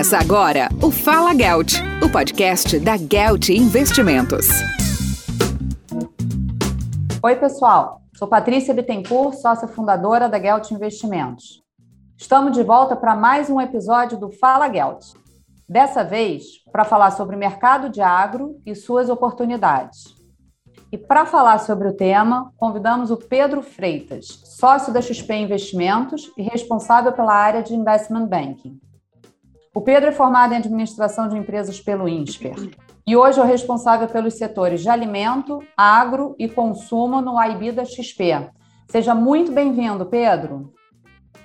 Começa agora o Fala Gelt, o podcast da Gelt Investimentos. Oi, pessoal. Sou Patrícia Bittencourt, sócia fundadora da Gelt Investimentos. Estamos de volta para mais um episódio do Fala Gelt. Dessa vez, para falar sobre o mercado de agro e suas oportunidades. E para falar sobre o tema, convidamos o Pedro Freitas, sócio da XP Investimentos e responsável pela área de Investment Banking. O Pedro é formado em administração de empresas pelo INSPER e hoje é o responsável pelos setores de alimento, agro e consumo no IB da XP. Seja muito bem-vindo, Pedro.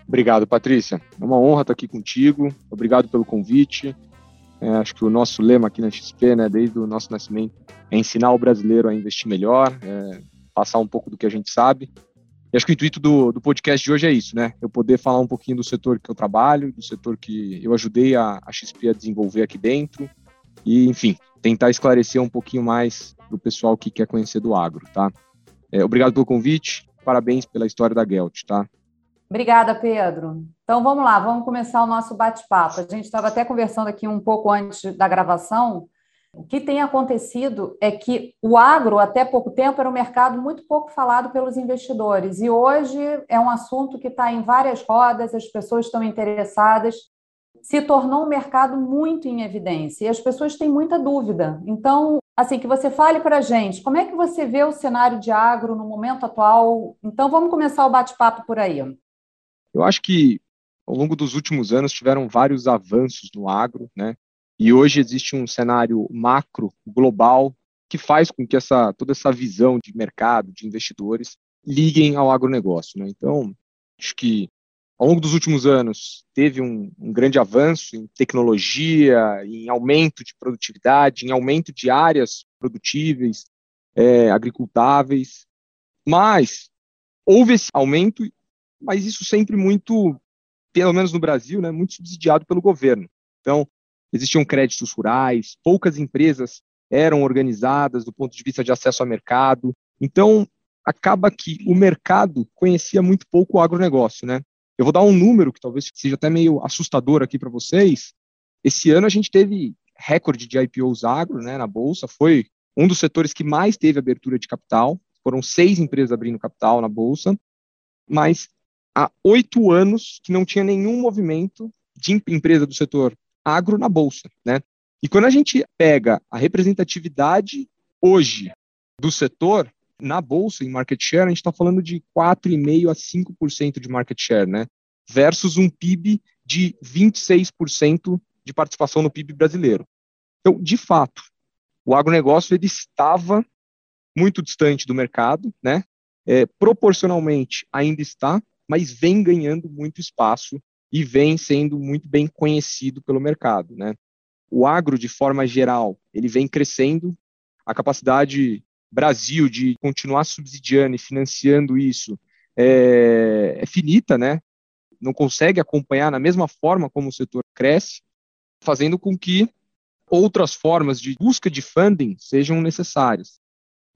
Obrigado, Patrícia. É uma honra estar aqui contigo. Obrigado pelo convite. É, acho que o nosso lema aqui na XP, né, desde o nosso nascimento, é ensinar o brasileiro a investir melhor, é, passar um pouco do que a gente sabe. E acho que o intuito do, do podcast de hoje é isso, né? Eu poder falar um pouquinho do setor que eu trabalho, do setor que eu ajudei a, a XP a desenvolver aqui dentro, e, enfim, tentar esclarecer um pouquinho mais para o pessoal que quer conhecer do agro, tá? É, obrigado pelo convite, parabéns pela história da Gelt, tá? Obrigada, Pedro. Então vamos lá, vamos começar o nosso bate-papo. A gente estava até conversando aqui um pouco antes da gravação o que tem acontecido é que o agro, até pouco tempo, era um mercado muito pouco falado pelos investidores, e hoje é um assunto que está em várias rodas, as pessoas estão interessadas, se tornou um mercado muito em evidência, e as pessoas têm muita dúvida. Então, assim, que você fale para a gente, como é que você vê o cenário de agro no momento atual? Então, vamos começar o bate-papo por aí. Eu acho que ao longo dos últimos anos tiveram vários avanços no agro, né? E hoje existe um cenário macro, global, que faz com que essa, toda essa visão de mercado, de investidores, liguem ao agronegócio. Né? Então, acho que ao longo dos últimos anos teve um, um, grande avanço em tecnologia, em aumento de produtividade, em aumento de áreas produtíveis, é, agricultáveis, mas houve esse aumento, mas isso sempre muito, pelo menos no Brasil, né, muito subsidiado pelo governo. Então, existiam créditos rurais, poucas empresas eram organizadas do ponto de vista de acesso ao mercado. Então, acaba que o mercado conhecia muito pouco o agronegócio, né? Eu vou dar um número que talvez seja até meio assustador aqui para vocês. Esse ano a gente teve recorde de IPOs agro, né, na bolsa, foi um dos setores que mais teve abertura de capital. Foram seis empresas abrindo capital na bolsa, mas há oito anos que não tinha nenhum movimento de empresa do setor agro na bolsa, né? E quando a gente pega a representatividade hoje do setor na bolsa em market share, a gente está falando de 4,5 a 5% de market share, né? Versus um PIB de 26% de participação no PIB brasileiro. Então, de fato, o agronegócio ele estava muito distante do mercado, né? É, proporcionalmente ainda está, mas vem ganhando muito espaço e vem sendo muito bem conhecido pelo mercado, né? O agro, de forma geral, ele vem crescendo, a capacidade Brasil de continuar subsidiando e financiando isso é, é finita, né? Não consegue acompanhar na mesma forma como o setor cresce, fazendo com que outras formas de busca de funding sejam necessárias.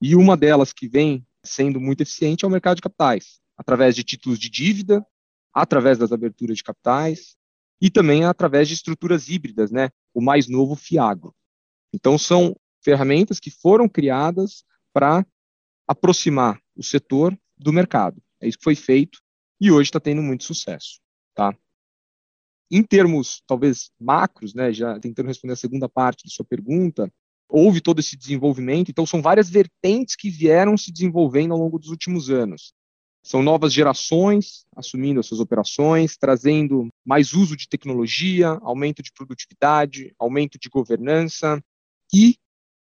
E uma delas que vem sendo muito eficiente é o mercado de capitais, através de títulos de dívida, através das aberturas de capitais e também através de estruturas híbridas, né? O mais novo Fiagro. Então são ferramentas que foram criadas para aproximar o setor do mercado. É isso que foi feito e hoje está tendo muito sucesso, tá? Em termos talvez macros, né, já tentando responder a segunda parte da sua pergunta, houve todo esse desenvolvimento, então são várias vertentes que vieram se desenvolvendo ao longo dos últimos anos. São novas gerações assumindo as suas operações, trazendo mais uso de tecnologia, aumento de produtividade, aumento de governança e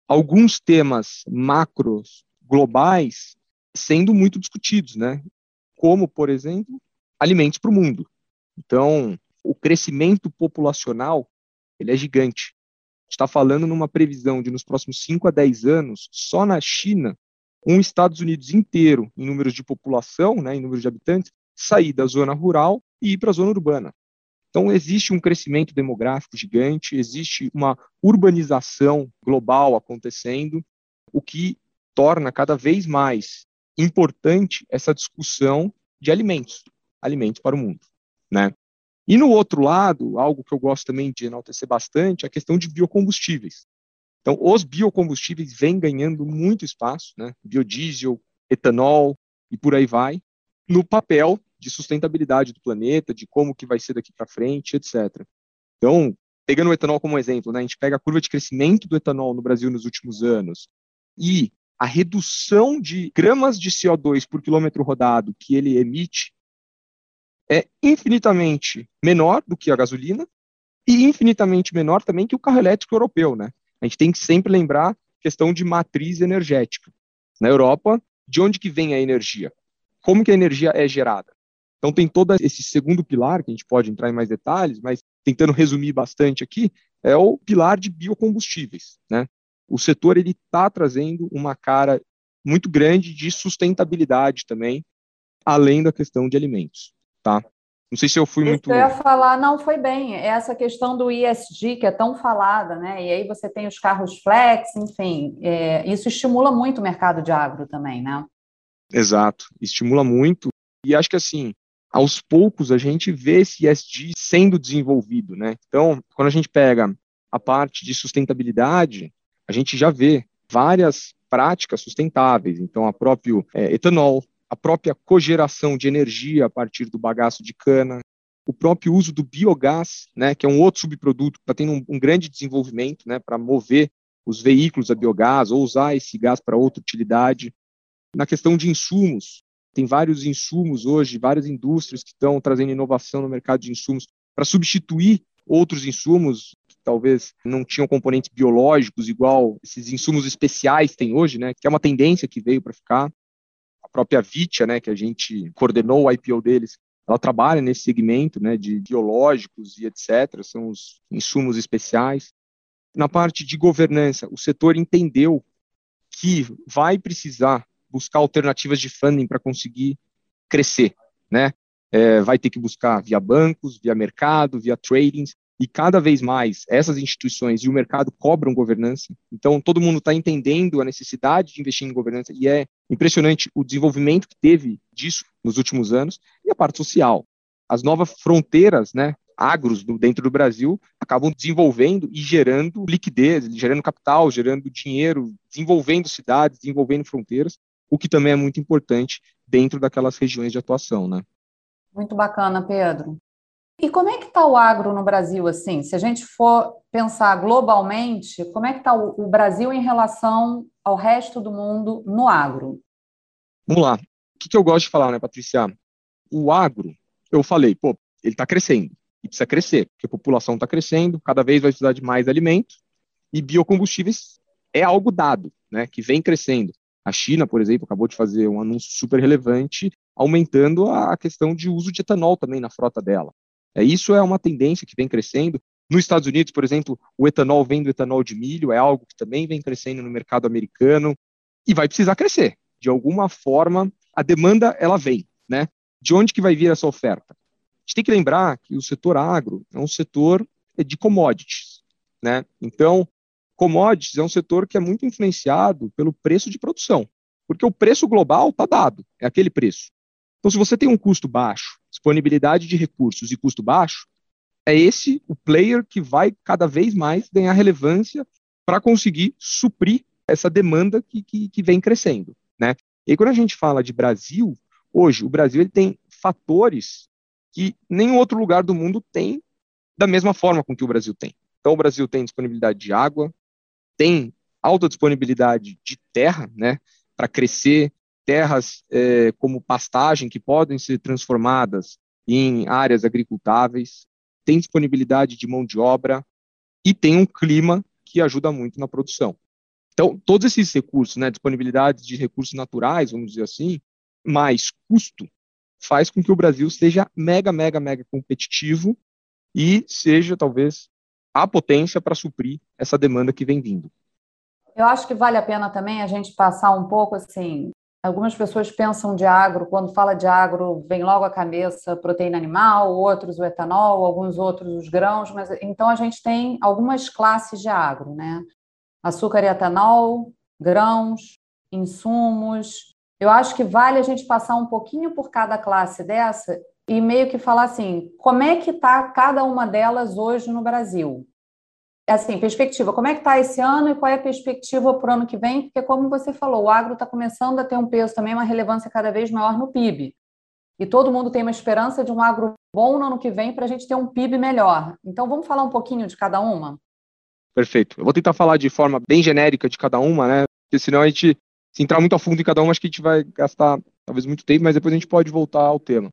alguns temas macros globais sendo muito discutidos, né? Como, por exemplo, alimentos para o mundo. Então, o crescimento populacional ele é gigante. está falando numa previsão de nos próximos 5 a 10 anos, só na China, um Estados Unidos inteiro em números de população, né, em números de habitantes, sair da zona rural e ir para a zona urbana. Então, existe um crescimento demográfico gigante, existe uma urbanização global acontecendo, o que torna cada vez mais importante essa discussão de alimentos, alimentos para o mundo, né? E no outro lado, algo que eu gosto também de enaltecer bastante, é a questão de biocombustíveis. Então, os biocombustíveis vêm ganhando muito espaço, né? Biodiesel, etanol e por aí vai, no papel de sustentabilidade do planeta, de como que vai ser daqui para frente, etc. Então, pegando o etanol como exemplo, né, a gente pega a curva de crescimento do etanol no Brasil nos últimos anos e a redução de gramas de CO2 por quilômetro rodado que ele emite é infinitamente menor do que a gasolina e infinitamente menor também que o carro elétrico europeu, né? A gente tem que sempre lembrar questão de matriz energética. Na Europa, de onde que vem a energia? Como que a energia é gerada? Então tem todo esse segundo pilar, que a gente pode entrar em mais detalhes, mas tentando resumir bastante aqui, é o pilar de biocombustíveis. Né? O setor ele está trazendo uma cara muito grande de sustentabilidade também, além da questão de alimentos. Tá? Não sei se eu fui Isso muito. Eu ia falar, não, foi bem. É essa questão do ISG, que é tão falada, né? E aí você tem os carros flex, enfim, é, isso estimula muito o mercado de agro também, né? Exato, estimula muito. E acho que assim, aos poucos a gente vê esse ESG sendo desenvolvido, né? Então, quando a gente pega a parte de sustentabilidade, a gente já vê várias práticas sustentáveis. Então, a próprio é, etanol, a própria cogeração de energia a partir do bagaço de cana, o próprio uso do biogás, né, que é um outro subproduto que está tendo um, um, grande desenvolvimento, né, para mover os veículos a biogás ou usar esse gás para outra utilidade. Na questão de insumos, tem vários insumos hoje, várias indústrias que estão trazendo inovação no mercado de insumos para substituir outros insumos que talvez não tinham componentes biológicos igual esses insumos especiais têm hoje, né, que é uma tendência que veio para ficar. Própria Vitia, né, que a gente coordenou o IPO deles, ela trabalha nesse segmento, né, de biológicos e etc, são os insumos especiais. Na parte de governança, o setor entendeu que vai precisar buscar alternativas de funding para conseguir crescer, né? É, vai ter que buscar via bancos, via mercado, via tradings, e cada vez mais essas instituições e o mercado cobram governança. Então, todo mundo está entendendo a necessidade de investir em governança, e é impressionante o desenvolvimento que teve disso nos últimos anos, e a parte social. As novas fronteiras, né, agros dentro do Brasil acabam desenvolvendo e gerando liquidez, gerando capital, gerando dinheiro, desenvolvendo cidades, desenvolvendo fronteiras, o que também é muito importante dentro daquelas regiões de atuação, né? Muito bacana, Pedro. E como é que está o agro no Brasil, assim? Se a gente for pensar globalmente, como é que está o, Brasil em relação ao resto do mundo no agro? Vamos lá. O que, eu gosto de falar, né, Patrícia? O agro, eu falei, pô, ele está crescendo e precisa crescer, porque a população está crescendo, cada vez vai precisar de mais alimentos e biocombustíveis é algo dado, né, que vem crescendo. A China, por exemplo, acabou de fazer um anúncio super relevante, aumentando a questão de uso de etanol também na frota dela. É, isso é uma tendência que vem crescendo. Nos Estados Unidos, por exemplo, o etanol vem do etanol de milho, é algo que também vem crescendo no mercado americano e vai precisar crescer. De alguma forma, a demanda ela vem, né? De onde que vai vir essa oferta? A gente tem que lembrar que o setor agro é um setor de commodities, né? Então, commodities é um setor que é muito influenciado pelo preço de produção, porque o preço global está dado, é aquele preço. Então, se você tem um custo baixo, disponibilidade de recursos e custo baixo, é esse o player que vai cada vez mais ganhar relevância para conseguir suprir essa demanda que, que, que, vem crescendo. Né? E quando a gente fala de Brasil, hoje, o Brasil ele tem fatores que nenhum outro lugar do mundo tem da mesma forma com que o Brasil tem. Então, o Brasil tem disponibilidade de água, tem alta disponibilidade de terra, né, para crescer, terras é, como pastagem que podem ser transformadas em áreas agricultáveis, tem disponibilidade de mão de obra e tem um clima que ajuda muito na produção. Então, todos esses recursos, né, disponibilidade de recursos naturais, vamos dizer assim, mais custo, faz com que o Brasil seja mega, mega, mega competitivo e seja talvez a potência para suprir essa demanda que vem vindo. Eu acho que vale a pena também a gente passar um pouco assim. Algumas pessoas pensam de agro, quando fala de agro, vem logo à cabeça proteína animal, outros o etanol, alguns outros os grãos, mas então a gente tem algumas classes de agro, né? Açúcar e etanol, grãos, insumos. Eu acho que vale a gente passar um pouquinho por cada classe dessa e meio que falar assim, como é que está cada uma delas hoje no Brasil? Assim, perspectiva, como é que está esse ano e qual é a perspectiva para o ano que vem? Porque, como você falou, o agro está começando a ter um peso também, uma relevância cada vez maior no PIB. E todo mundo tem uma esperança de um agro bom no ano que vem para a gente ter um PIB melhor. Então, vamos falar um pouquinho de cada uma? Perfeito. Eu vou tentar falar de forma bem genérica de cada uma, né? Porque senão a gente, se entrar muito a fundo em cada uma, acho que a gente vai gastar talvez muito tempo, mas depois a gente pode voltar ao tema.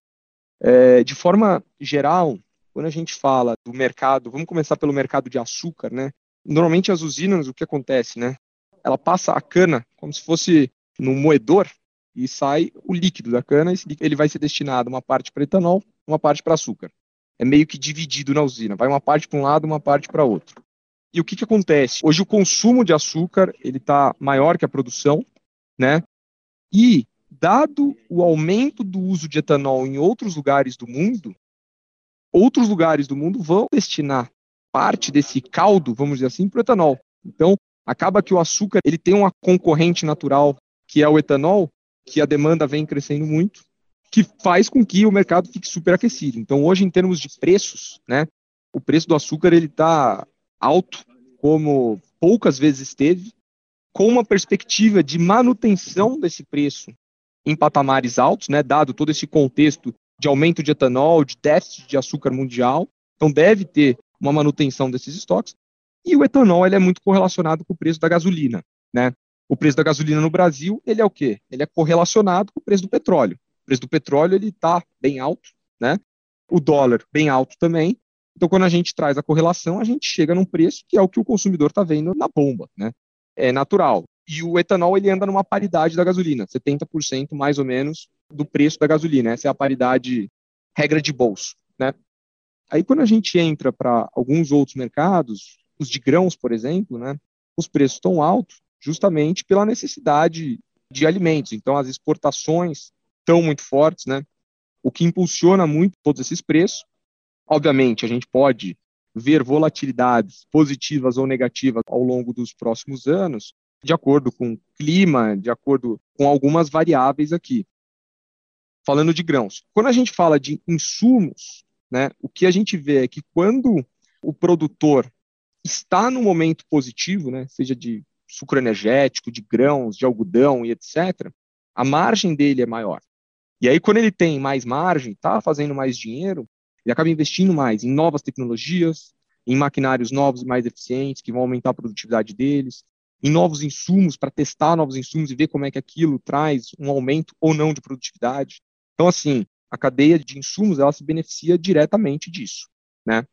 É, de forma geral, quando a gente fala do mercado, vamos começar pelo mercado de açúcar, né? Normalmente as usinas, o que acontece, né? Ela passa a cana como se fosse no moedor e sai o líquido da cana, esse líquido, ele vai ser destinado uma parte para etanol, uma parte para açúcar. É meio que dividido na usina, vai uma parte para um lado, uma parte para outro. E o que, que acontece? Hoje o consumo de açúcar ele está maior que a produção, né? E dado o aumento do uso de etanol em outros lugares do mundo, outros lugares do mundo vão destinar parte desse caldo, vamos dizer assim, para o etanol. Então, acaba que o açúcar ele tem uma concorrente natural, que é o etanol, que a demanda vem crescendo muito, que faz com que o mercado fique superaquecido. Então, hoje, em termos de preços, né, o preço do açúcar ele está alto, como poucas vezes esteve, com uma perspectiva de manutenção desse preço em patamares altos, né, dado todo esse contexto de aumento de etanol, de déficit de açúcar mundial. Então, deve ter uma manutenção desses estoques. E o etanol ele é muito correlacionado com o preço da gasolina. Né? O preço da gasolina no Brasil ele é o quê? Ele é correlacionado com o preço do petróleo. O preço do petróleo ele está bem alto, né? o dólar bem alto também. Então, quando a gente traz a correlação, a gente chega num preço que é o que o consumidor está vendo na bomba. Né? É natural. E o etanol ele anda numa paridade da gasolina, 70% mais ou menos do preço da gasolina. Essa é a paridade regra de bolso, né? Aí quando a gente entra para alguns outros mercados, os de grãos, por exemplo, né, os preços estão altos justamente pela necessidade de alimentos. Então as exportações estão muito fortes, né? O que impulsiona muito todos esses preços. Obviamente, a gente pode ver volatilidades positivas ou negativas ao longo dos próximos anos, de acordo com o clima, de acordo com algumas variáveis aqui. Falando de grãos. Quando a gente fala de insumos, né, o que a gente vê é que quando o produtor está no momento positivo, né, seja de sucro energético, de grãos, de algodão e etc., a margem dele é maior. E aí, quando ele tem mais margem, está fazendo mais dinheiro, ele acaba investindo mais em novas tecnologias, em maquinários novos e mais eficientes, que vão aumentar a produtividade deles, em novos insumos, para testar novos insumos e ver como é que aquilo traz um aumento ou não de produtividade. Então, assim, a cadeia de insumos, ela se beneficia diretamente disso, né?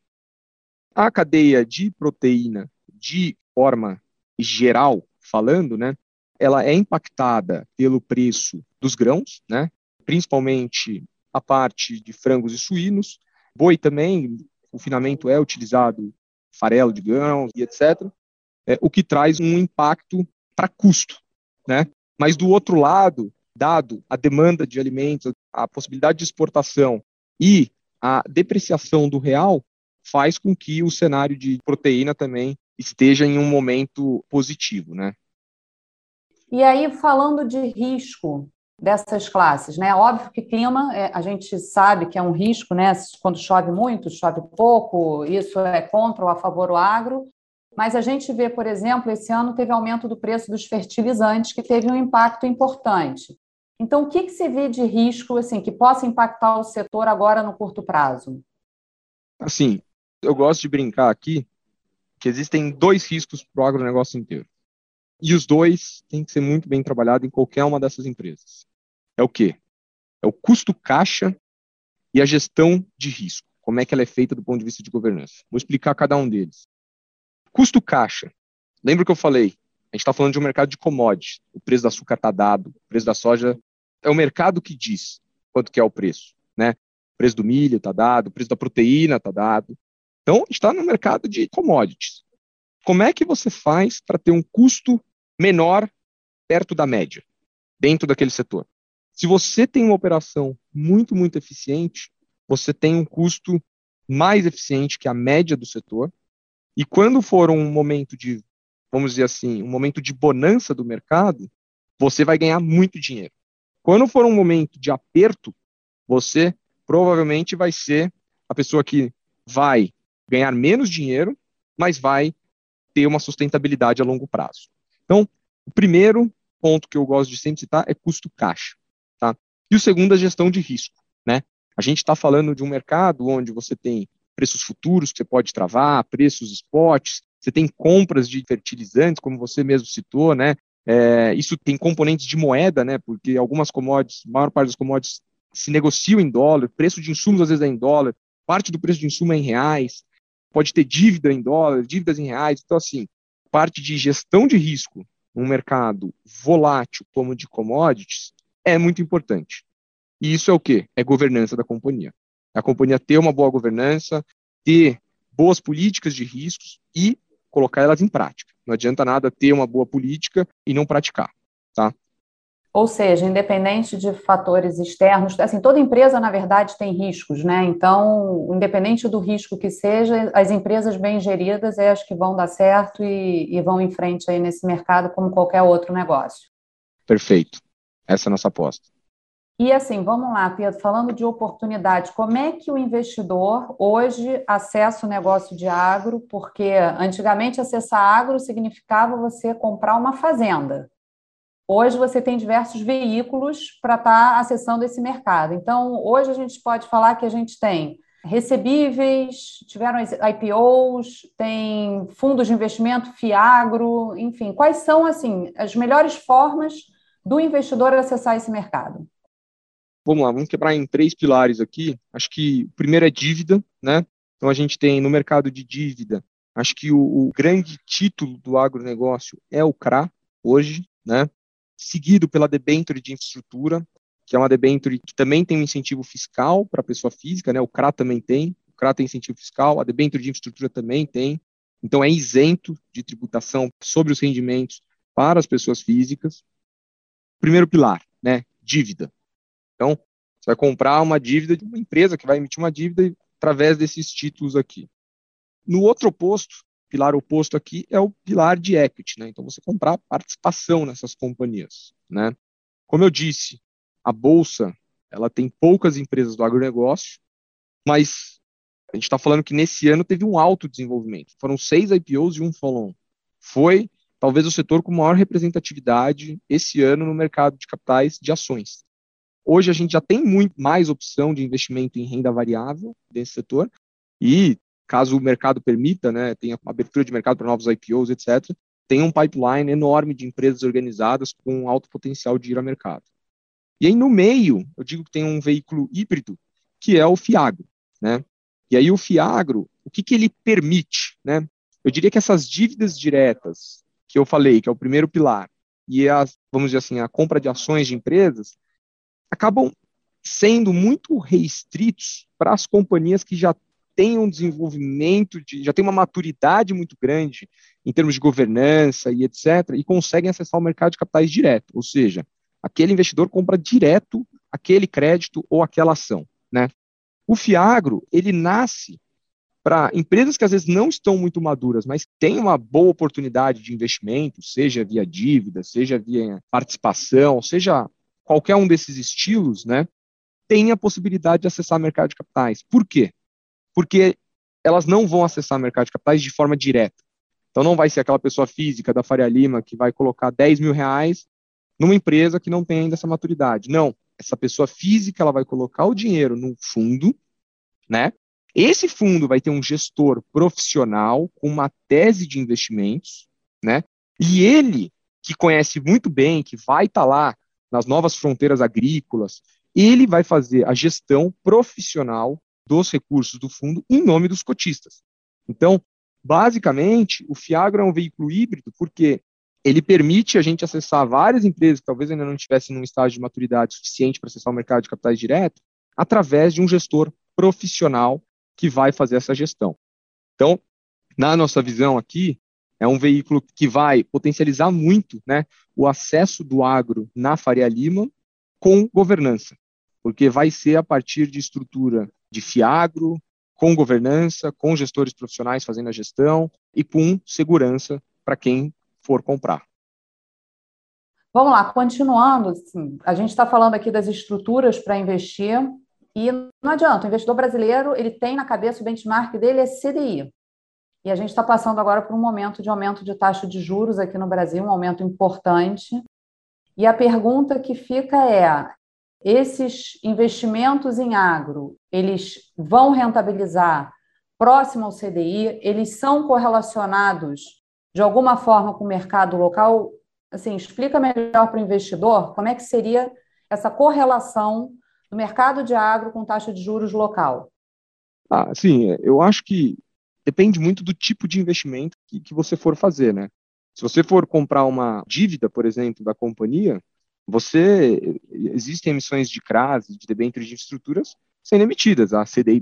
A cadeia de proteína, de forma geral falando, né, ela é impactada pelo preço dos grãos, né, principalmente a parte de frangos e suínos, boi também, o confinamento é utilizado farelo de grãos e etc é, o que traz um impacto para custo, né? Mas do outro lado, dado a demanda de alimentos, a possibilidade de exportação e a depreciação do real, faz com que o cenário de proteína também esteja em um momento positivo, né? E aí, falando de risco dessas classes, né? Óbvio que clima, é, a gente sabe que é um risco, né? Quando chove muito, chove pouco, isso é contra ou a favor do agro, mas a gente vê, por exemplo, esse ano teve aumento do preço dos fertilizantes, que teve um impacto importante. Então, o que, que se vê de risco assim que possa impactar o setor agora no curto prazo? Assim, eu gosto de brincar aqui que existem dois riscos para o agronegócio inteiro. E os dois têm que ser muito bem trabalhados em qualquer uma dessas empresas. É o quê? É o custo caixa e a gestão de risco. Como é que ela é feita do ponto de vista de governança. Vou explicar cada um deles. Custo caixa. Lembra que eu falei? A gente está falando de um mercado de commodities. O preço do açúcar está dado, o preço da soja é o mercado que diz quanto que é o preço, né? O preço do milho está dado, o preço da proteína está dado. Então, está no mercado de commodities. Como é que você faz para ter um custo menor perto da média, dentro daquele setor? Se você tem uma operação muito, muito eficiente, você tem um custo mais eficiente que a média do setor, e quando for um momento de, vamos dizer assim, um momento de bonança do mercado, você vai ganhar muito dinheiro. Quando for um momento de aperto, você provavelmente vai ser a pessoa que vai ganhar menos dinheiro, mas vai ter uma sustentabilidade a longo prazo. Então, o primeiro ponto que eu gosto de sempre citar é custo caixa, tá? E o segundo é gestão de risco, né? A gente está falando de um mercado onde você tem preços futuros que você pode travar, preços spots, você tem compras de fertilizantes, como você mesmo citou, né? É, isso tem componentes de moeda, né? Porque algumas commodities, a maior parte das commodities se negociam em dólar, preço de insumos às vezes é em dólar, parte do preço de insumo é em reais, pode ter dívida em dólar, dívidas em reais. Então, assim, parte de gestão de risco num mercado volátil como de commodities é muito importante. E isso é o quê? É governança da companhia. A companhia ter uma boa governança, ter boas políticas de riscos e colocar elas em prática. Não adianta nada ter uma boa política e não praticar, tá? Ou seja, independente de fatores externos, assim, toda empresa, na verdade, tem riscos, né? Então, independente do risco que seja, as empresas bem geridas é as que vão dar certo e, e vão em frente aí nesse mercado como qualquer outro negócio. Perfeito. Essa é a nossa aposta. E assim, vamos lá, Pedro, falando de oportunidade, como é que o investidor hoje acessa o negócio de agro? Porque antigamente acessar agro significava você comprar uma fazenda. Hoje você tem diversos veículos para estar tá acessando esse mercado. Então, hoje a gente pode falar que a gente tem recebíveis, tiveram IPOs, tem fundos de investimento, Fiagro, enfim, quais são assim as melhores formas do investidor acessar esse mercado? Vamos lá, vamos quebrar em três pilares aqui. Acho que o primeiro é dívida, né? Então a gente tem no mercado de dívida, acho que o, o grande título do agronegócio é o CRA hoje, né? Seguido pela debênture de infraestrutura, que é uma debênture que também tem um incentivo fiscal para a pessoa física, né? O CRA também tem, o CRA tem incentivo fiscal, a debênture de infraestrutura também tem. Então é isento de tributação sobre os rendimentos para as pessoas físicas. Primeiro pilar, né? Dívida. Então, você vai comprar uma dívida de uma empresa que vai emitir uma dívida através desses títulos aqui. No outro oposto, pilar oposto aqui é o pilar de equity, né? Então você comprar participação nessas companhias, né? Como eu disse, a bolsa ela tem poucas empresas do agronegócio, mas a gente está falando que nesse ano teve um alto desenvolvimento. Foram seis IPOs e um follow-on. Foi talvez o setor com maior representatividade esse ano no mercado de capitais de ações. Hoje a gente já tem muito mais opção de investimento em renda variável desse setor e caso o mercado permita, né, tenha abertura de mercado para novos IPOs, etc., tem um pipeline enorme de empresas organizadas com alto potencial de ir ao mercado. E aí no meio, eu digo que tem um veículo híbrido, que é o Fiagro, né? E aí o Fiagro, o que, que ele permite, né? Eu diria que essas dívidas diretas que eu falei, que é o primeiro pilar, e as, vamos dizer assim, a compra de ações de empresas, acabam sendo muito restritos para as companhias que já têm um desenvolvimento, de, já têm uma maturidade muito grande em termos de governança e etc., e conseguem acessar o mercado de capitais direto, ou seja, aquele investidor compra direto aquele crédito ou aquela ação. Né? O Fiagro, ele nasce para empresas que às vezes não estão muito maduras, mas têm uma boa oportunidade de investimento, seja via dívida, seja via participação, seja qualquer um desses estilos, né, tem a possibilidade de acessar mercado de capitais. Por quê? Porque elas não vão acessar mercado de capitais de forma direta. Então não vai ser aquela pessoa física da Faria Lima que vai colocar 10 mil reais numa empresa que não tem ainda essa maturidade. Não, essa pessoa física ela vai colocar o dinheiro num fundo, né? Esse fundo vai ter um gestor profissional com uma tese de investimentos, né? E ele que conhece muito bem, que vai estar tá lá nas novas fronteiras agrícolas, ele vai fazer a gestão profissional dos recursos do fundo em nome dos cotistas. Então, basicamente, o Fiagro é um veículo híbrido porque ele permite a gente acessar várias empresas que talvez ainda não estivessem num estágio de maturidade suficiente para acessar o mercado de capitais direto, através de um gestor profissional que vai fazer essa gestão. Então, na nossa visão aqui, é um veículo que vai potencializar muito né, o acesso do agro na Faria Lima com governança, porque vai ser a partir de estrutura de FIAGRO, com governança, com gestores profissionais fazendo a gestão e com segurança para quem for comprar. Vamos lá, continuando, assim, a gente está falando aqui das estruturas para investir, E não adianta, o investidor brasileiro ele tem na cabeça o benchmark dele é CDI. E a gente está passando agora por um momento de aumento de taxa de juros aqui no Brasil, um aumento importante. E a pergunta que fica é: esses investimentos em agro, eles vão rentabilizar próximo ao CDI? Eles são correlacionados de alguma forma com o mercado local? Assim, explica melhor para o investidor como é que seria essa correlação do mercado de agro com taxa de juros local? Ah, sim, eu acho que depende muito do tipo de investimento que, que você for fazer, né? Se você for comprar uma dívida, por exemplo, da companhia, você existem emissões de CRAS, de debêntures de infraestruturas sendo emitidas, a CDI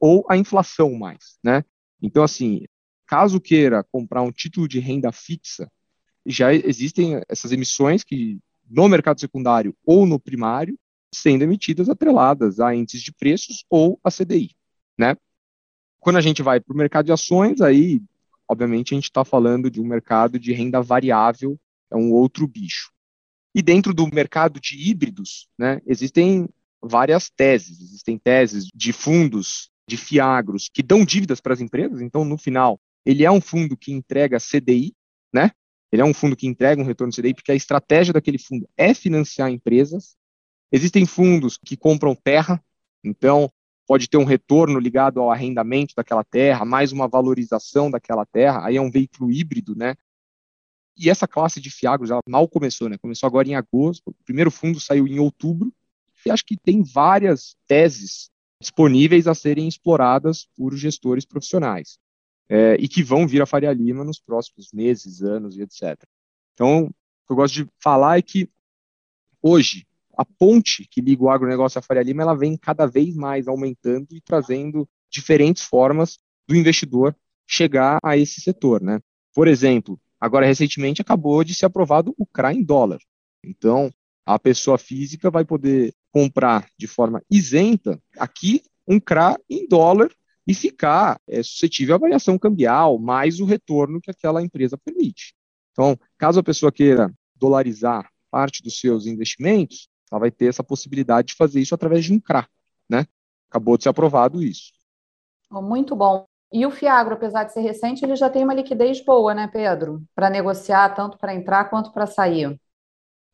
ou a inflação mais, né? Então, assim, caso queira comprar um título de renda fixa, já existem essas emissões que no mercado secundário ou no primário sendo emitidas atreladas a índices de preços ou a CDI, né? Quando a gente vai para o mercado de ações, aí, obviamente, a gente está falando de um mercado de renda variável, é um outro bicho. E dentro do mercado de híbridos, né, existem várias teses. Existem teses de fundos, de fiagros, que dão dívidas para as empresas. Então, no final, ele é um fundo que entrega CDI, né? Ele é um fundo que entrega um retorno CDI, porque a estratégia daquele fundo é financiar empresas. Existem fundos que compram terra, então pode ter um retorno ligado ao arrendamento daquela terra, mais uma valorização daquela terra, aí é um veículo híbrido, né? E essa classe de fiagros, ela mal começou, né? Começou agora em agosto, o primeiro fundo saiu em outubro, e acho que tem várias teses disponíveis a serem exploradas por gestores profissionais, é, e que vão vir a Faria Lima nos próximos meses, anos e etc. Então, o que eu gosto de falar é que hoje, a ponte que liga o agronegócio à Faria Lima, ela vem cada vez mais aumentando e trazendo diferentes formas do investidor chegar a esse setor, né? Por exemplo, Agora, recentemente, acabou de ser aprovado o CRA em dólar. Então, a pessoa física vai poder comprar de forma isenta aqui um CRA em dólar e ficar é, suscetível à variação cambial, mais o retorno que aquela empresa permite. Então, caso a pessoa queira dolarizar parte dos seus investimentos, ela vai ter essa possibilidade de fazer isso através de um CRA, né? Acabou de ser aprovado isso. Muito bom. E o Fiagro, apesar de ser recente, ele já tem uma liquidez boa, né, Pedro? Para negociar, tanto para entrar quanto para sair.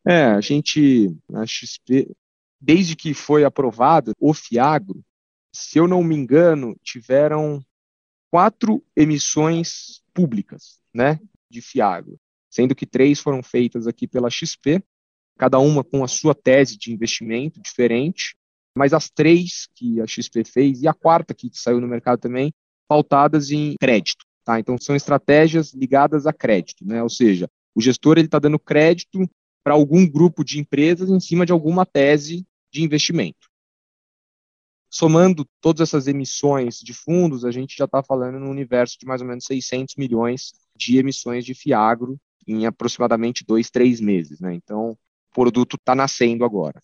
É, a gente, a XP, desde que foi aprovado o Fiagro, se eu não me engano, tiveram quatro emissões públicas, né, de Fiagro, sendo que três foram feitas aqui pela XP, cada uma com a sua tese de investimento diferente, mas as três que a XP fez e a quarta que saiu no mercado também pautadas em crédito. Tá? Então, são estratégias ligadas a crédito, né? ou seja, o gestor está dando crédito para algum grupo de empresas em cima de alguma tese de investimento. Somando todas essas emissões de fundos, a gente já está falando no universo de mais ou menos 600 milhões de emissões de Fiagro em aproximadamente dois, três meses. Né? Então, produto está nascendo agora.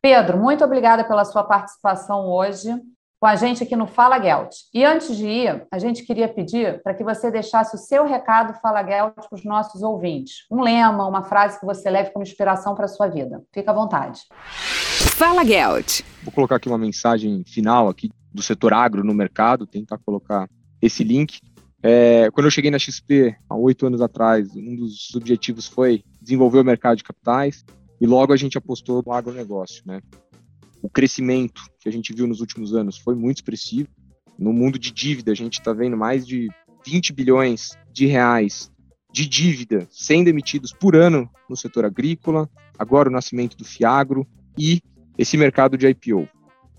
Pedro, muito obrigada pela sua participação hoje com a gente aqui no Fala Gelt. E antes de ir, a gente queria pedir para que você deixasse o seu recado Fala Gelt para os nossos ouvintes. Um lema, uma frase que você leve como inspiração para a sua vida. Fica à vontade. Fala Gelt. Vou colocar aqui uma mensagem final aqui do setor agro no mercado, tentar colocar esse link. É, quando eu cheguei na XP há oito anos atrás, um dos objetivos foi desenvolver o mercado de capitais e logo a gente apostou no agronegócio, né? o crescimento que a gente viu nos últimos anos foi muito expressivo. No mundo de dívida, a gente está vendo mais de 20 bilhões de reais de dívida sendo emitidos por ano no setor agrícola, agora o nascimento do Fiagro e esse mercado de IPO.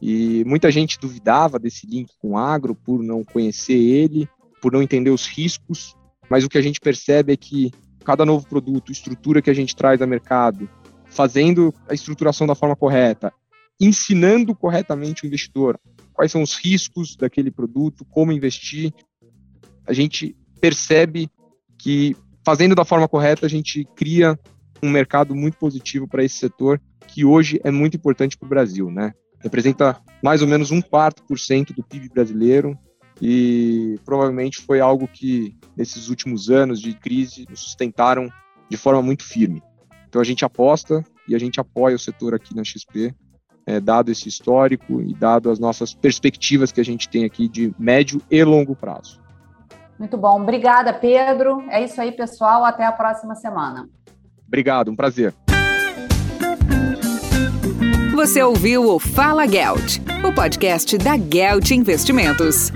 E muita gente duvidava desse link com o agro por não conhecer ele, por não entender os riscos, mas o que a gente percebe é que cada novo produto, estrutura que a gente traz ao mercado, fazendo a estruturação da forma correta, ensinando corretamente o investidor quais são os riscos daquele produto, como investir, a gente percebe que fazendo da forma correta a gente cria um mercado muito positivo para esse setor que hoje é muito importante para o Brasil, né? Representa mais ou menos um quarto por cento do PIB brasileiro e provavelmente foi algo que nesses últimos anos de crise nos sustentaram de forma muito firme. Então a gente aposta e a gente apoia o setor aqui na XP é, dado esse histórico e dado as nossas perspectivas que a gente tem aqui de médio e longo prazo. Muito bom. Obrigada, Pedro. É isso aí, pessoal. Até a próxima semana. Obrigado, um prazer. Você ouviu o Fala Gelt, o podcast da Gelt Investimentos.